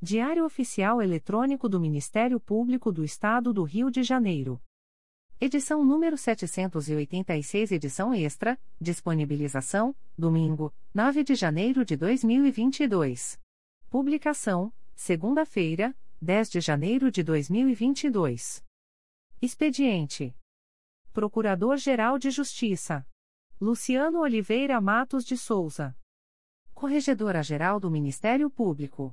Diário Oficial Eletrônico do Ministério Público do Estado do Rio de Janeiro. Edição número 786, edição extra, disponibilização, domingo, 9 de janeiro de 2022. Publicação, segunda-feira, 10 de janeiro de 2022. Expediente: Procurador-Geral de Justiça Luciano Oliveira Matos de Souza. Corregedora-Geral do Ministério Público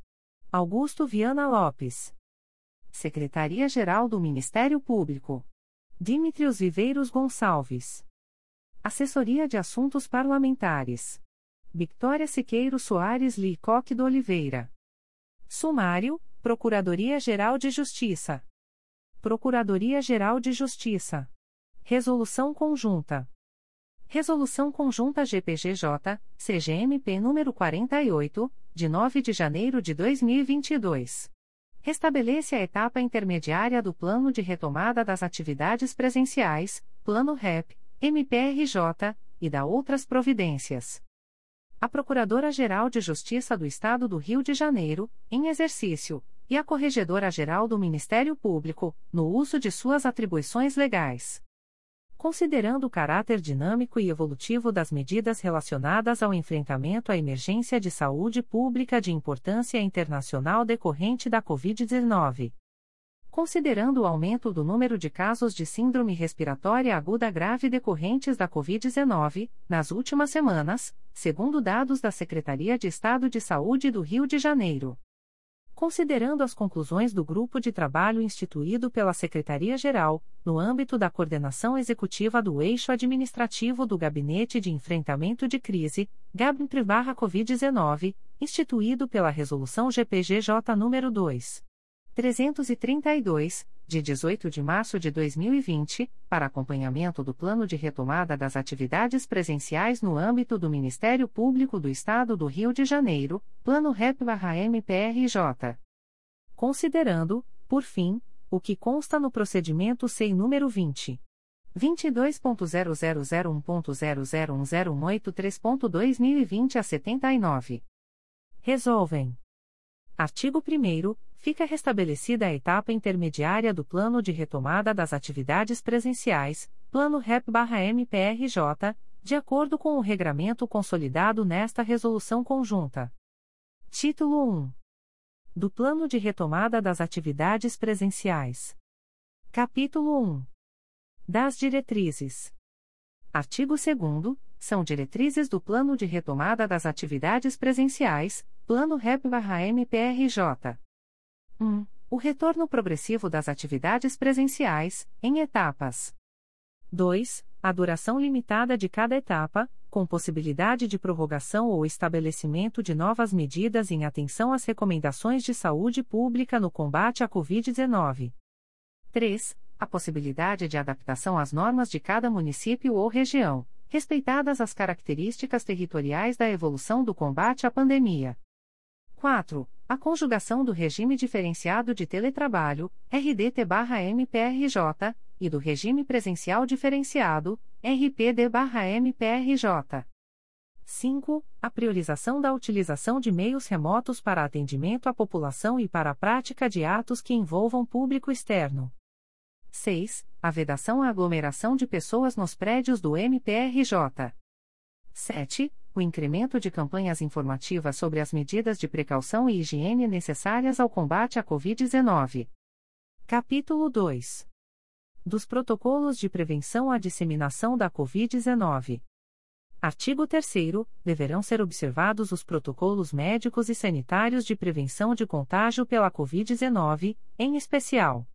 Augusto Viana Lopes. Secretaria-Geral do Ministério Público. Dimitrios Viveiros Gonçalves. Assessoria de Assuntos Parlamentares. Victoria Siqueiro Soares Licoque do Oliveira. Sumário, Procuradoria-Geral de Justiça. Procuradoria-Geral de Justiça. Resolução Conjunta. Resolução Conjunta GPGJ, CGMP número 48, de 9 de janeiro de 2022. Restabelece a etapa intermediária do Plano de Retomada das Atividades Presenciais, Plano REP, MPRJ, e da outras providências a Procuradora-Geral de Justiça do Estado do Rio de Janeiro, em exercício, e a Corregedora-Geral do Ministério Público, no uso de suas atribuições legais. Considerando o caráter dinâmico e evolutivo das medidas relacionadas ao enfrentamento à emergência de saúde pública de importância internacional decorrente da Covid-19 considerando o aumento do número de casos de síndrome respiratória aguda grave decorrentes da Covid-19, nas últimas semanas, segundo dados da Secretaria de Estado de Saúde do Rio de Janeiro. Considerando as conclusões do grupo de trabalho instituído pela Secretaria-Geral, no âmbito da coordenação executiva do eixo administrativo do Gabinete de Enfrentamento de Crise, GABNPR-Covid-19, instituído pela Resolução GPGJ nº 2. 332, de 18 de março de 2020, para acompanhamento do plano de retomada das atividades presenciais no âmbito do Ministério Público do Estado do Rio de Janeiro, Plano REP-MPRJ. Considerando, por fim, o que consta no procedimento SEI número 20. 22.0001.00108.3.2020 a 79. Resolvem. Artigo 1 fica restabelecida a etapa intermediária do Plano de Retomada das Atividades Presenciais, Plano REP-MPRJ, de acordo com o regramento consolidado nesta Resolução Conjunta. Título 1. Do Plano de Retomada das Atividades Presenciais. Capítulo 1. Das Diretrizes. Artigo 2 são diretrizes do Plano de Retomada das Atividades Presenciais, Plano REP-MPRJ. 1. O retorno progressivo das atividades presenciais, em etapas. 2. A duração limitada de cada etapa, com possibilidade de prorrogação ou estabelecimento de novas medidas em atenção às recomendações de saúde pública no combate à Covid-19. 3. A possibilidade de adaptação às normas de cada município ou região, respeitadas as características territoriais da evolução do combate à pandemia. 4. A conjugação do regime diferenciado de teletrabalho, RDT-MPRJ, e do regime presencial diferenciado, RPD-MPRJ. 5. A priorização da utilização de meios remotos para atendimento à população e para a prática de atos que envolvam público externo. 6. A vedação à aglomeração de pessoas nos prédios do MPRJ. 7 o incremento de campanhas informativas sobre as medidas de precaução e higiene necessárias ao combate à Covid-19. Capítulo 2. Dos protocolos de prevenção à disseminação da Covid-19. Artigo 3 deverão ser observados os protocolos médicos e sanitários de prevenção de contágio pela Covid-19, em especial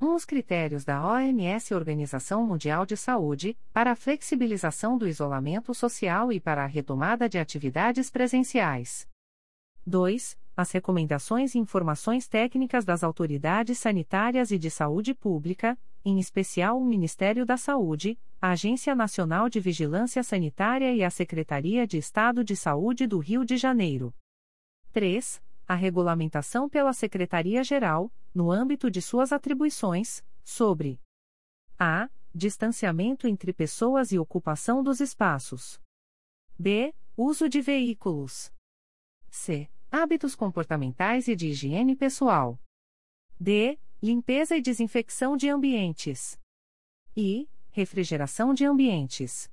um, os critérios da OMS Organização Mundial de Saúde, para a flexibilização do isolamento social e para a retomada de atividades presenciais. 2. As recomendações e informações técnicas das autoridades sanitárias e de saúde pública, em especial o Ministério da Saúde, a Agência Nacional de Vigilância Sanitária e a Secretaria de Estado de Saúde do Rio de Janeiro. 3 a regulamentação pela Secretaria-Geral, no âmbito de suas atribuições, sobre a. distanciamento entre pessoas e ocupação dos espaços. b. uso de veículos. c. hábitos comportamentais e de higiene pessoal. d. limpeza e desinfecção de ambientes. e. refrigeração de ambientes.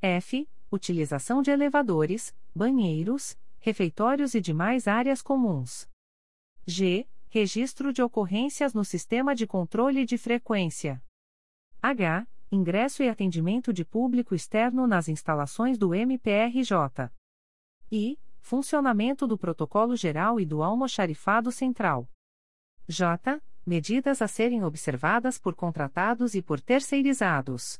f. utilização de elevadores, banheiros, refeitórios e demais áreas comuns. G. Registro de ocorrências no Sistema de Controle de Frequência. H. Ingresso e atendimento de público externo nas instalações do MPRJ. I. Funcionamento do Protocolo Geral e do Almoxarifado Central. J. Medidas a serem observadas por contratados e por terceirizados.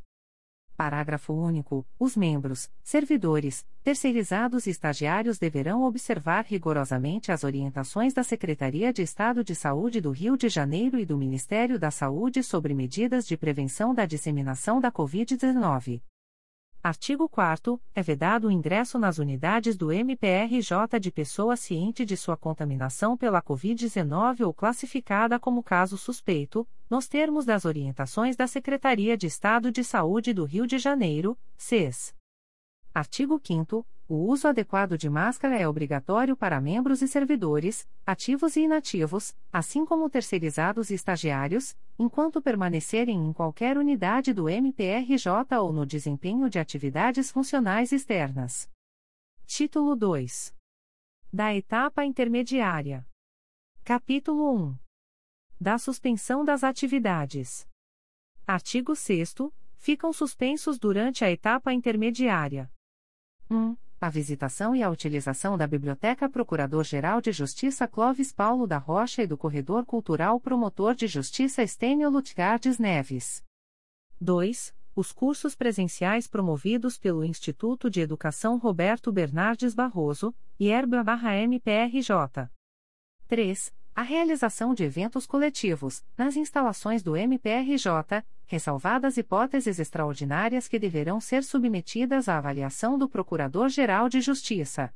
Parágrafo único. Os membros, servidores, terceirizados e estagiários deverão observar rigorosamente as orientações da Secretaria de Estado de Saúde do Rio de Janeiro e do Ministério da Saúde sobre medidas de prevenção da disseminação da Covid-19. Artigo 4 É vedado o ingresso nas unidades do MPRJ de pessoa ciente de sua contaminação pela Covid-19 ou classificada como caso suspeito, nos termos das orientações da Secretaria de Estado de Saúde do Rio de Janeiro, CES. Artigo 5 O uso adequado de máscara é obrigatório para membros e servidores, ativos e inativos, assim como terceirizados e estagiários, enquanto permanecerem em qualquer unidade do MPRJ ou no desempenho de atividades funcionais externas. Título 2. Da etapa intermediária. Capítulo 1. Da suspensão das atividades. Artigo 6 Ficam suspensos durante a etapa intermediária. 1. A visitação e a utilização da Biblioteca Procurador-Geral de Justiça Clóvis Paulo da Rocha e do Corredor Cultural Promotor de Justiça Estênio Lutgardes Neves. 2. Os cursos presenciais promovidos pelo Instituto de Educação Roberto Bernardes Barroso, IERB-MPRJ. 3 a realização de eventos coletivos, nas instalações do MPRJ, ressalvadas hipóteses extraordinárias que deverão ser submetidas à avaliação do Procurador-Geral de Justiça.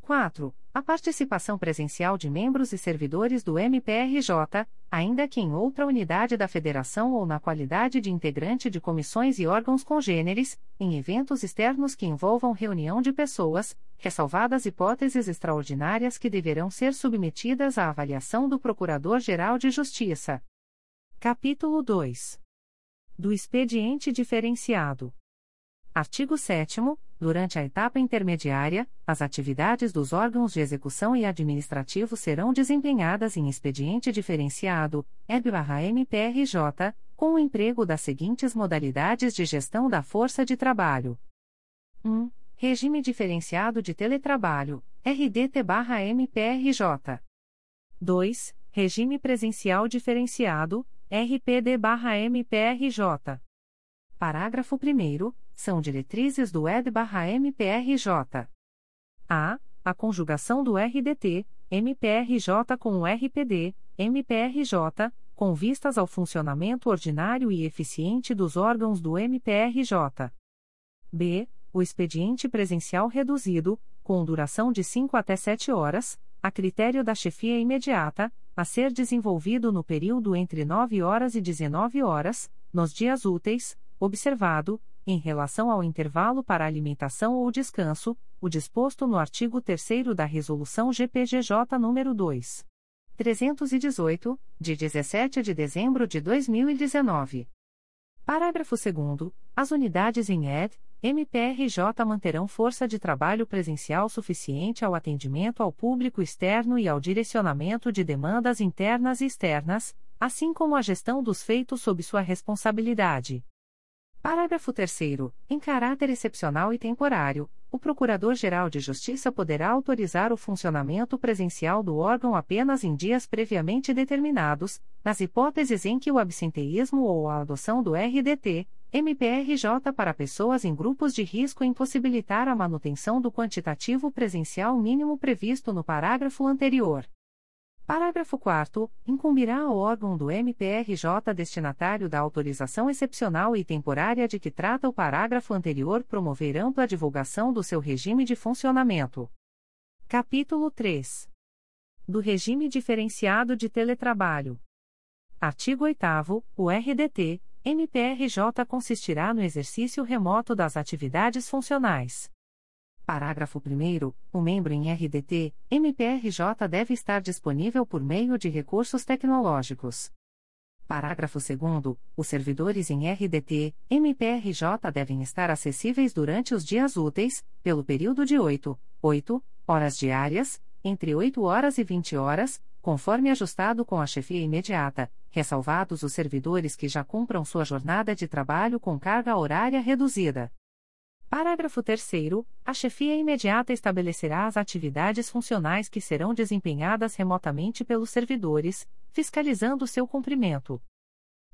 4. A participação presencial de membros e servidores do MPRJ, ainda que em outra unidade da Federação ou na qualidade de integrante de comissões e órgãos congêneres, em eventos externos que envolvam reunião de pessoas, ressalvadas hipóteses extraordinárias que deverão ser submetidas à avaliação do Procurador-Geral de Justiça. Capítulo 2. Do expediente diferenciado. Artigo 7 Durante a etapa intermediária, as atividades dos órgãos de execução e administrativo serão desempenhadas em expediente diferenciado, EB/MPRJ, com o emprego das seguintes modalidades de gestão da força de trabalho: 1. Regime diferenciado de teletrabalho, RDT/MPRJ. 2. Regime presencial diferenciado, RPD/MPRJ. Parágrafo 1 são diretrizes do ED/MPRJ. A. A conjugação do RDT, MPRJ com o RPD, MPRJ, com vistas ao funcionamento ordinário e eficiente dos órgãos do MPRJ. B. O expediente presencial reduzido, com duração de 5 até 7 horas, a critério da chefia imediata, a ser desenvolvido no período entre 9 horas e 19 horas, nos dias úteis, observado, em relação ao intervalo para alimentação ou descanso, o disposto no artigo 3 da Resolução GPGJ nº 2. 318, de 17 de dezembro de 2019. Parágrafo 2 As unidades em ED, MPRJ manterão força de trabalho presencial suficiente ao atendimento ao público externo e ao direcionamento de demandas internas e externas, assim como a gestão dos feitos sob sua responsabilidade. Parágrafo 3 Em caráter excepcional e temporário, o Procurador-Geral de Justiça poderá autorizar o funcionamento presencial do órgão apenas em dias previamente determinados, nas hipóteses em que o absenteísmo ou a adoção do RDT, MPRJ para pessoas em grupos de risco impossibilitar a manutenção do quantitativo presencial mínimo previsto no parágrafo anterior. Parágrafo 4 Incumbirá ao órgão do MPRJ destinatário da autorização excepcional e temporária de que trata o parágrafo anterior promover ampla divulgação do seu regime de funcionamento. Capítulo 3 Do regime diferenciado de teletrabalho. Artigo 8 O RDT, MPRJ consistirá no exercício remoto das atividades funcionais Parágrafo 1 O membro em RDT, MPRJ deve estar disponível por meio de recursos tecnológicos. Parágrafo 2 Os servidores em RDT, MPRJ devem estar acessíveis durante os dias úteis, pelo período de 8, 8 horas diárias, entre 8 horas e 20 horas, conforme ajustado com a chefia imediata, ressalvados os servidores que já cumpram sua jornada de trabalho com carga horária reduzida. Parágrafo 3 A chefia imediata estabelecerá as atividades funcionais que serão desempenhadas remotamente pelos servidores, fiscalizando seu cumprimento.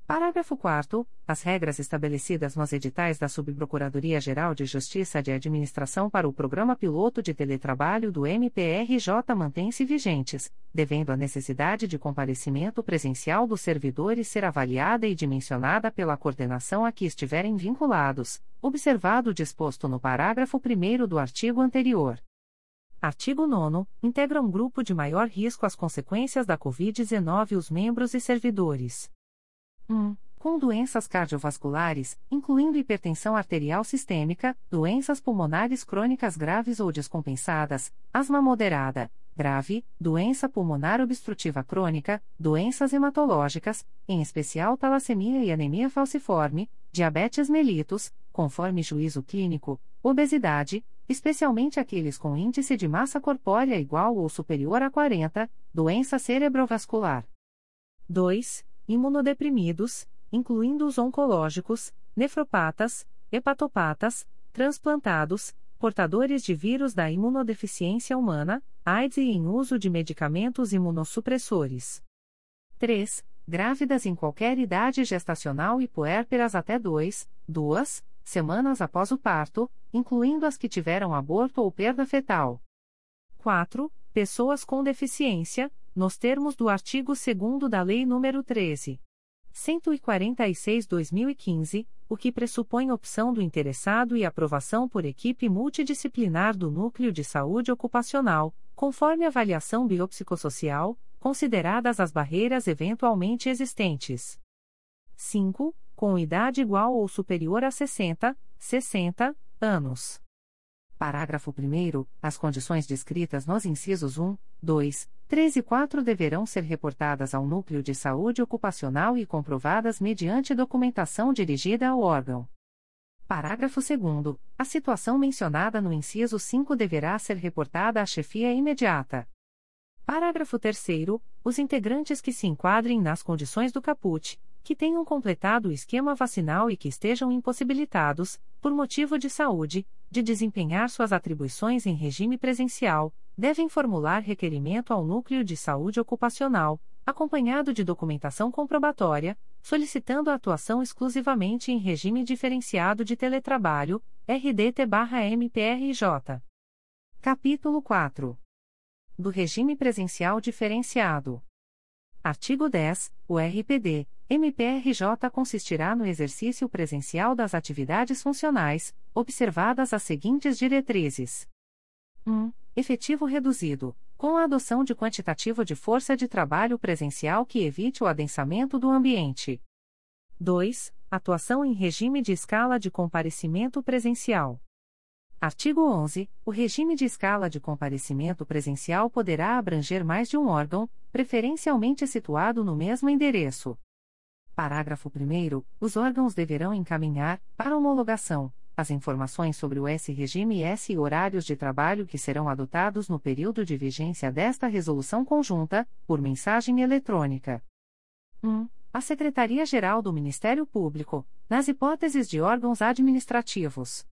Parágrafo 4 As regras estabelecidas nos editais da Subprocuradoria-Geral de Justiça de Administração para o Programa Piloto de Teletrabalho do MPRJ mantêm-se vigentes, devendo a necessidade de comparecimento presencial dos servidores ser avaliada e dimensionada pela coordenação a que estiverem vinculados, observado o disposto no parágrafo 1 do artigo anterior. Artigo 9 Integra um grupo de maior risco às consequências da Covid-19 os membros e servidores 1. Com doenças cardiovasculares, incluindo hipertensão arterial sistêmica, doenças pulmonares crônicas graves ou descompensadas, asma moderada, grave, doença pulmonar obstrutiva crônica, doenças hematológicas, em especial talassemia e anemia falciforme, diabetes mellitus, conforme juízo clínico, obesidade, especialmente aqueles com índice de massa corpórea igual ou superior a 40, doença cerebrovascular. 2 imunodeprimidos, incluindo os oncológicos, nefropatas, hepatopatas, transplantados, portadores de vírus da imunodeficiência humana, AIDS e em uso de medicamentos imunossupressores. 3. Grávidas em qualquer idade gestacional e puérperas até 2, 2 semanas após o parto, incluindo as que tiveram aborto ou perda fetal. 4. Pessoas com deficiência, nos termos do artigo 2 da Lei nº 13. 146/2015, o que pressupõe opção do interessado e aprovação por equipe multidisciplinar do Núcleo de Saúde Ocupacional, conforme avaliação biopsicossocial, consideradas as barreiras eventualmente existentes. 5. Com idade igual ou superior a 60, 60 anos. Parágrafo 1. As condições descritas nos incisos 1, 2, 3 e 4 deverão ser reportadas ao Núcleo de Saúde Ocupacional e comprovadas mediante documentação dirigida ao órgão. Parágrafo 2. A situação mencionada no inciso 5 deverá ser reportada à chefia imediata. Parágrafo 3. Os integrantes que se enquadrem nas condições do caput, que tenham completado o esquema vacinal e que estejam impossibilitados, por motivo de saúde, de desempenhar suas atribuições em regime presencial, devem formular requerimento ao Núcleo de Saúde Ocupacional, acompanhado de documentação comprobatória, solicitando a atuação exclusivamente em regime diferenciado de teletrabalho, RDT-MPRJ. Capítulo 4. Do regime presencial diferenciado. Artigo 10. O RPD MPRJ consistirá no exercício presencial das atividades funcionais, observadas as seguintes diretrizes: 1. Efetivo reduzido. com a adoção de quantitativo de força de trabalho presencial que evite o adensamento do ambiente. 2. Atuação em regime de escala de comparecimento presencial. Artigo 11. O regime de escala de comparecimento presencial poderá abranger mais de um órgão, preferencialmente situado no mesmo endereço. Parágrafo 1. Os órgãos deverão encaminhar, para homologação, as informações sobre o S-Regime S e horários de trabalho que serão adotados no período de vigência desta resolução conjunta, por mensagem eletrônica. 1. A Secretaria-Geral do Ministério Público, nas hipóteses de órgãos administrativos.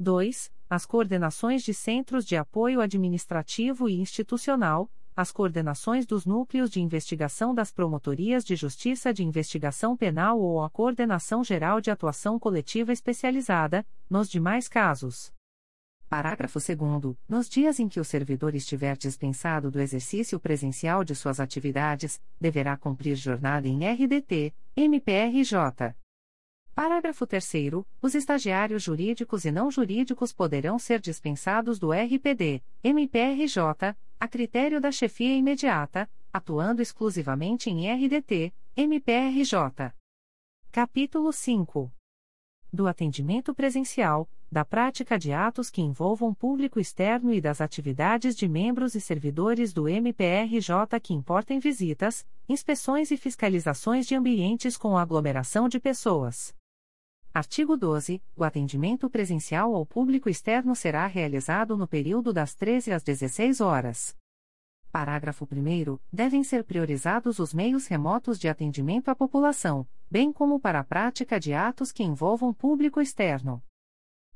2. As coordenações de centros de apoio administrativo e institucional, as coordenações dos núcleos de investigação das promotorias de justiça de investigação penal ou a coordenação geral de atuação coletiva especializada, nos demais casos. Parágrafo 2. Nos dias em que o servidor estiver dispensado do exercício presencial de suas atividades, deverá cumprir jornada em RDT, MPRJ. Parágrafo 3. Os estagiários jurídicos e não jurídicos poderão ser dispensados do RPD, MPRJ, a critério da chefia imediata, atuando exclusivamente em RDT, MPRJ. Capítulo 5. Do atendimento presencial, da prática de atos que envolvam público externo e das atividades de membros e servidores do MPRJ que importem visitas, inspeções e fiscalizações de ambientes com aglomeração de pessoas. Artigo 12. O atendimento presencial ao público externo será realizado no período das 13 às 16 horas. Parágrafo 1. Devem ser priorizados os meios remotos de atendimento à população, bem como para a prática de atos que envolvam público externo.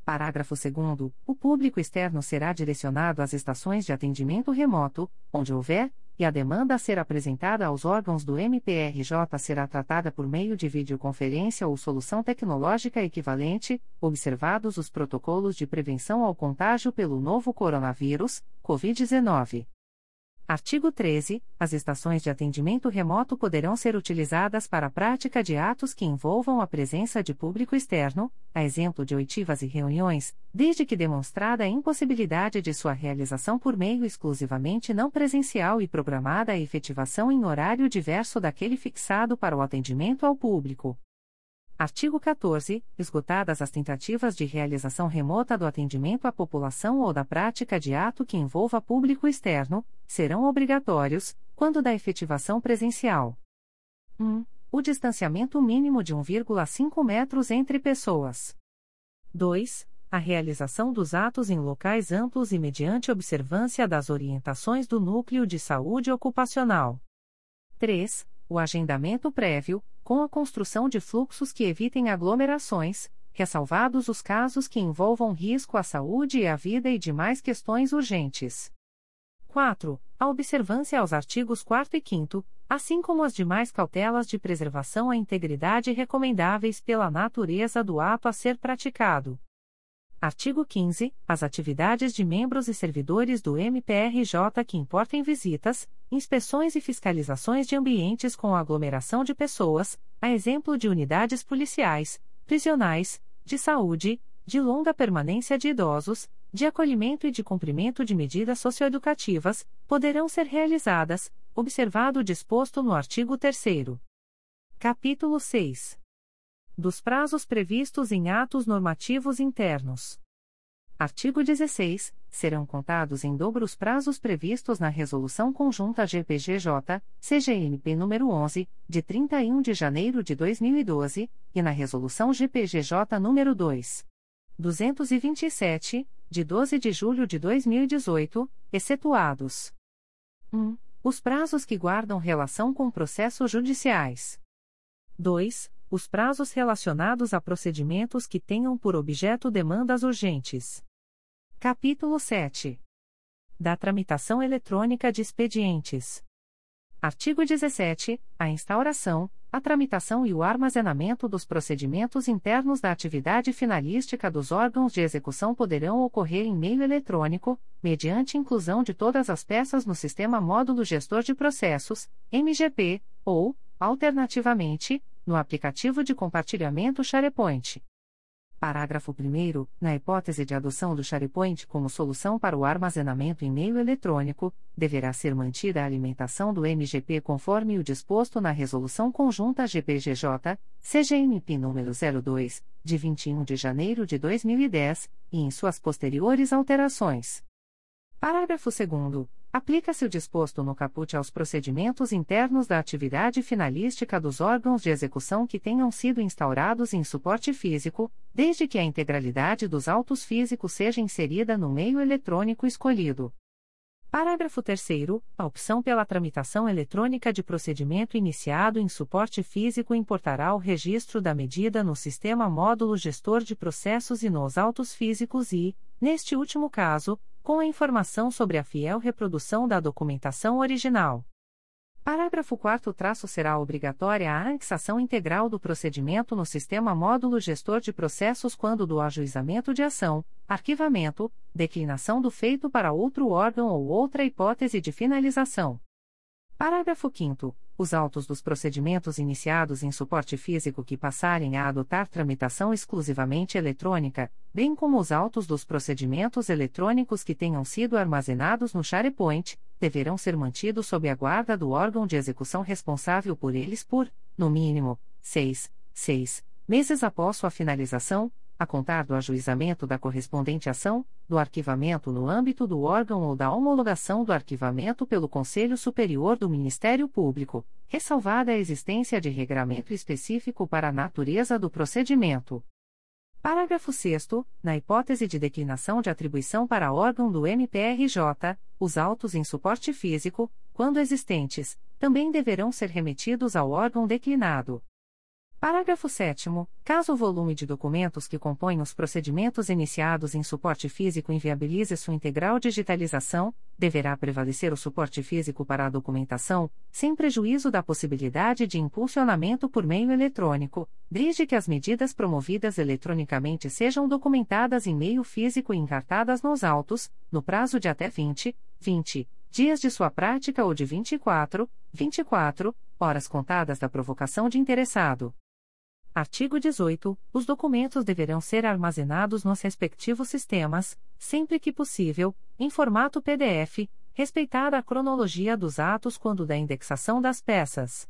Parágrafo 2. O público externo será direcionado às estações de atendimento remoto, onde houver, e a demanda a ser apresentada aos órgãos do MPRJ será tratada por meio de videoconferência ou solução tecnológica equivalente, observados os protocolos de prevenção ao contágio pelo novo coronavírus, Covid-19. Artigo 13. As estações de atendimento remoto poderão ser utilizadas para a prática de atos que envolvam a presença de público externo, a exemplo de oitivas e reuniões, desde que demonstrada a impossibilidade de sua realização por meio exclusivamente não presencial e programada a efetivação em horário diverso daquele fixado para o atendimento ao público. Artigo 14. Esgotadas as tentativas de realização remota do atendimento à população ou da prática de ato que envolva público externo, serão obrigatórios, quando da efetivação presencial. 1. O distanciamento mínimo de 1,5 metros entre pessoas. 2. A realização dos atos em locais amplos e mediante observância das orientações do Núcleo de Saúde Ocupacional. 3. O agendamento prévio, com a construção de fluxos que evitem aglomerações, ressalvados os casos que envolvam risco à saúde e à vida e demais questões urgentes. 4. A observância aos artigos 4 e 5, assim como as demais cautelas de preservação à integridade recomendáveis pela natureza do ato a ser praticado. Artigo 15. As atividades de membros e servidores do MPRJ que importem visitas, inspeções e fiscalizações de ambientes com aglomeração de pessoas, a exemplo de unidades policiais, prisionais, de saúde, de longa permanência de idosos, de acolhimento e de cumprimento de medidas socioeducativas, poderão ser realizadas, observado o disposto no artigo 3. Capítulo 6 dos prazos previstos em atos normativos internos. Artigo 16. Serão contados em dobro os prazos previstos na Resolução Conjunta GPGJ, CGNP nº 11, de 31 de janeiro de 2012, e na Resolução GPGJ nº 2. 227, de 12 de julho de 2018, excetuados. 1. Os prazos que guardam relação com processos judiciais. 2 os prazos relacionados a procedimentos que tenham por objeto demandas urgentes. Capítulo 7. Da tramitação eletrônica de expedientes. Artigo 17. A instauração, a tramitação e o armazenamento dos procedimentos internos da atividade finalística dos órgãos de execução poderão ocorrer em meio eletrônico, mediante inclusão de todas as peças no Sistema Módulo Gestor de Processos, MGP, ou, alternativamente, no aplicativo de compartilhamento SharePoint. Parágrafo 1. Na hipótese de adoção do SharePoint como solução para o armazenamento em meio eletrônico, deverá ser mantida a alimentação do MGP conforme o disposto na Resolução Conjunta GPGJ, CGMP número 02, de 21 de janeiro de 2010, e em suas posteriores alterações. Parágrafo 2. Aplica-se o disposto no caput aos procedimentos internos da atividade finalística dos órgãos de execução que tenham sido instaurados em suporte físico, desde que a integralidade dos autos físicos seja inserida no meio eletrônico escolhido. Parágrafo 3. A opção pela tramitação eletrônica de procedimento iniciado em suporte físico importará o registro da medida no sistema módulo gestor de processos e nos autos físicos e, neste último caso, com a informação sobre a fiel reprodução da documentação original. Parágrafo 4 traço será obrigatória a anexação integral do procedimento no sistema módulo gestor de processos quando do ajuizamento de ação, arquivamento, declinação do feito para outro órgão ou outra hipótese de finalização. Parágrafo 5 os autos dos procedimentos iniciados em suporte físico que passarem a adotar tramitação exclusivamente eletrônica, bem como os autos dos procedimentos eletrônicos que tenham sido armazenados no SharePoint, deverão ser mantidos sob a guarda do órgão de execução responsável por eles por, no mínimo, seis, seis meses após sua finalização, a contar do ajuizamento da correspondente ação, do arquivamento no âmbito do órgão ou da homologação do arquivamento pelo Conselho Superior do Ministério Público, ressalvada a existência de regramento específico para a natureza do procedimento. Parágrafo 6. Na hipótese de declinação de atribuição para órgão do MPRJ, os autos em suporte físico, quando existentes, também deverão ser remetidos ao órgão declinado. Parágrafo 7. Caso o volume de documentos que compõem os procedimentos iniciados em suporte físico inviabilize sua integral digitalização, deverá prevalecer o suporte físico para a documentação, sem prejuízo da possibilidade de impulsionamento por meio eletrônico, desde que as medidas promovidas eletronicamente sejam documentadas em meio físico e encartadas nos autos, no prazo de até 20, 20 dias de sua prática ou de 24, 24 horas contadas da provocação de interessado. Artigo 18. Os documentos deverão ser armazenados nos respectivos sistemas, sempre que possível, em formato PDF, respeitada a cronologia dos atos quando da indexação das peças.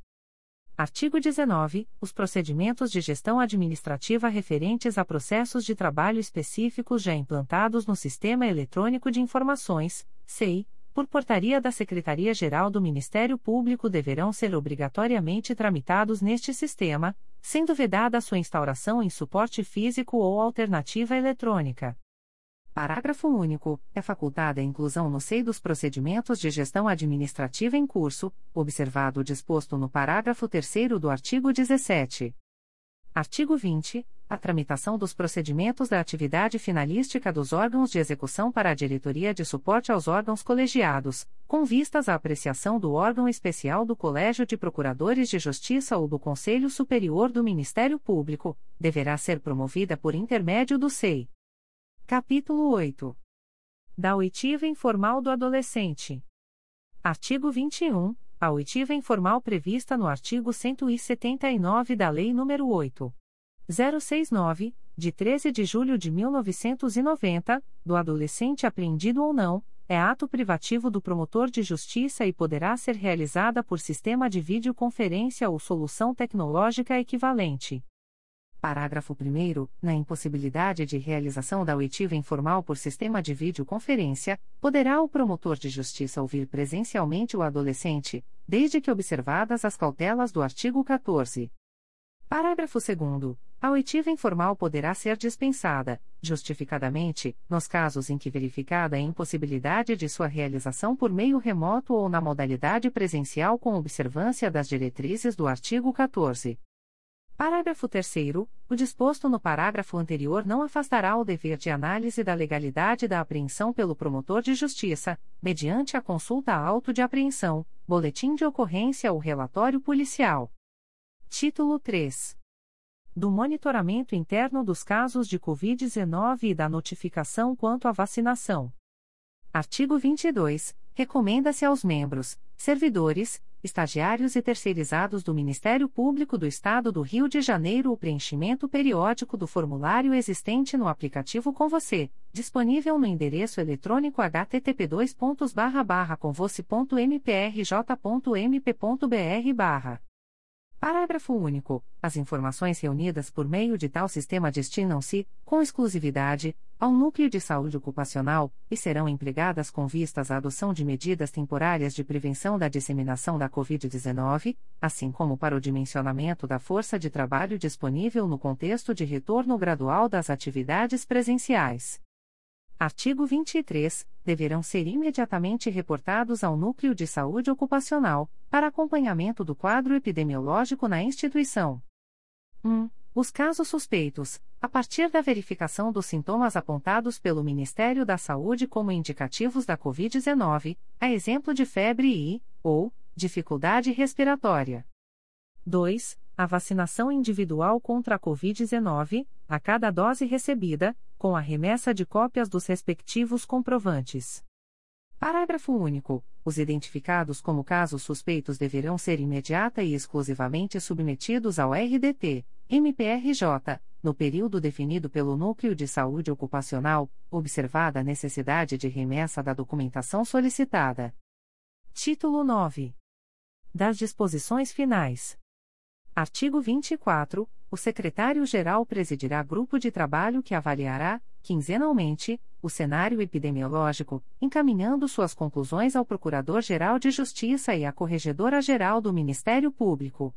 Artigo 19. Os procedimentos de gestão administrativa referentes a processos de trabalho específicos já implantados no Sistema Eletrônico de Informações, SEI, por portaria da Secretaria-Geral do Ministério Público deverão ser obrigatoriamente tramitados neste sistema, sendo vedada sua instauração em suporte físico ou alternativa eletrônica. Parágrafo único. É facultada a inclusão no seio dos procedimentos de gestão administrativa em curso, observado o disposto no parágrafo 3 do artigo 17. Artigo 20. A tramitação dos procedimentos da atividade finalística dos órgãos de execução para a diretoria de suporte aos órgãos colegiados, com vistas à apreciação do órgão especial do Colégio de Procuradores de Justiça ou do Conselho Superior do Ministério Público, deverá ser promovida por intermédio do SEI. Capítulo 8. Da oitiva informal do adolescente. Artigo 21. A oitiva informal prevista no artigo 179 da Lei nº 8. 069, de 13 de julho de 1990, do adolescente apreendido ou não, é ato privativo do promotor de justiça e poderá ser realizada por sistema de videoconferência ou solução tecnológica equivalente. Parágrafo 1. Na impossibilidade de realização da oitiva informal por sistema de videoconferência, poderá o promotor de justiça ouvir presencialmente o adolescente, desde que observadas as cautelas do artigo 14. Parágrafo 2. A oitiva informal poderá ser dispensada, justificadamente, nos casos em que verificada a impossibilidade de sua realização por meio remoto ou na modalidade presencial com observância das diretrizes do artigo 14. Parágrafo 3. O disposto no parágrafo anterior não afastará o dever de análise da legalidade da apreensão pelo promotor de justiça, mediante a consulta auto de apreensão, boletim de ocorrência ou relatório policial. Título 3. Do monitoramento interno dos casos de Covid-19 e da notificação quanto à vacinação. Artigo 22. Recomenda-se aos membros, servidores, estagiários e terceirizados do Ministério Público do Estado do Rio de Janeiro o preenchimento periódico do formulário existente no aplicativo Com Você, disponível no endereço eletrônico http://convoce.mprj.mp.br. Parágrafo único. As informações reunidas por meio de tal sistema destinam-se, com exclusividade, ao núcleo de saúde ocupacional e serão empregadas com vistas à adoção de medidas temporárias de prevenção da disseminação da COVID-19, assim como para o dimensionamento da força de trabalho disponível no contexto de retorno gradual das atividades presenciais. Artigo 23. Deverão ser imediatamente reportados ao Núcleo de Saúde Ocupacional, para acompanhamento do quadro epidemiológico na instituição. 1. Os casos suspeitos, a partir da verificação dos sintomas apontados pelo Ministério da Saúde como indicativos da Covid-19, a exemplo de febre e, ou, dificuldade respiratória. 2. A vacinação individual contra a Covid-19, a cada dose recebida, com a remessa de cópias dos respectivos comprovantes. Parágrafo único. Os identificados como casos suspeitos deverão ser imediata e exclusivamente submetidos ao RDT, MPRJ, no período definido pelo Núcleo de Saúde Ocupacional, observada a necessidade de remessa da documentação solicitada. Título 9. Das disposições finais. Artigo 24. O secretário-geral presidirá grupo de trabalho que avaliará, quinzenalmente, o cenário epidemiológico, encaminhando suas conclusões ao Procurador-Geral de Justiça e à Corregedora-Geral do Ministério Público.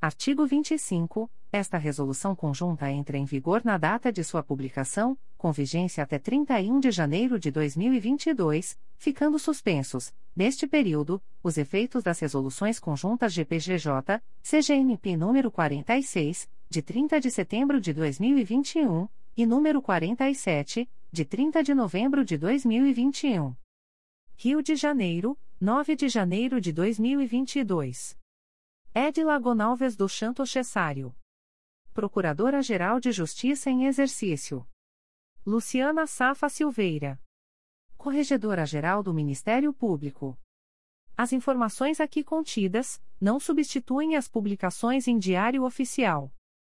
Artigo 25. Esta resolução conjunta entra em vigor na data de sua publicação, com vigência até 31 de janeiro de 2022, ficando suspensos, neste período, os efeitos das resoluções conjuntas GPGJ, CGNP número 46, de 30 de setembro de 2021, e número 47, de 30 de novembro de 2021. Rio de Janeiro, 9 de janeiro de 2022. Edila Gonalves do Chanto Cessário. Procuradora-Geral de Justiça em Exercício. Luciana Safa Silveira. Corregedora-Geral do Ministério Público. As informações aqui contidas não substituem as publicações em Diário Oficial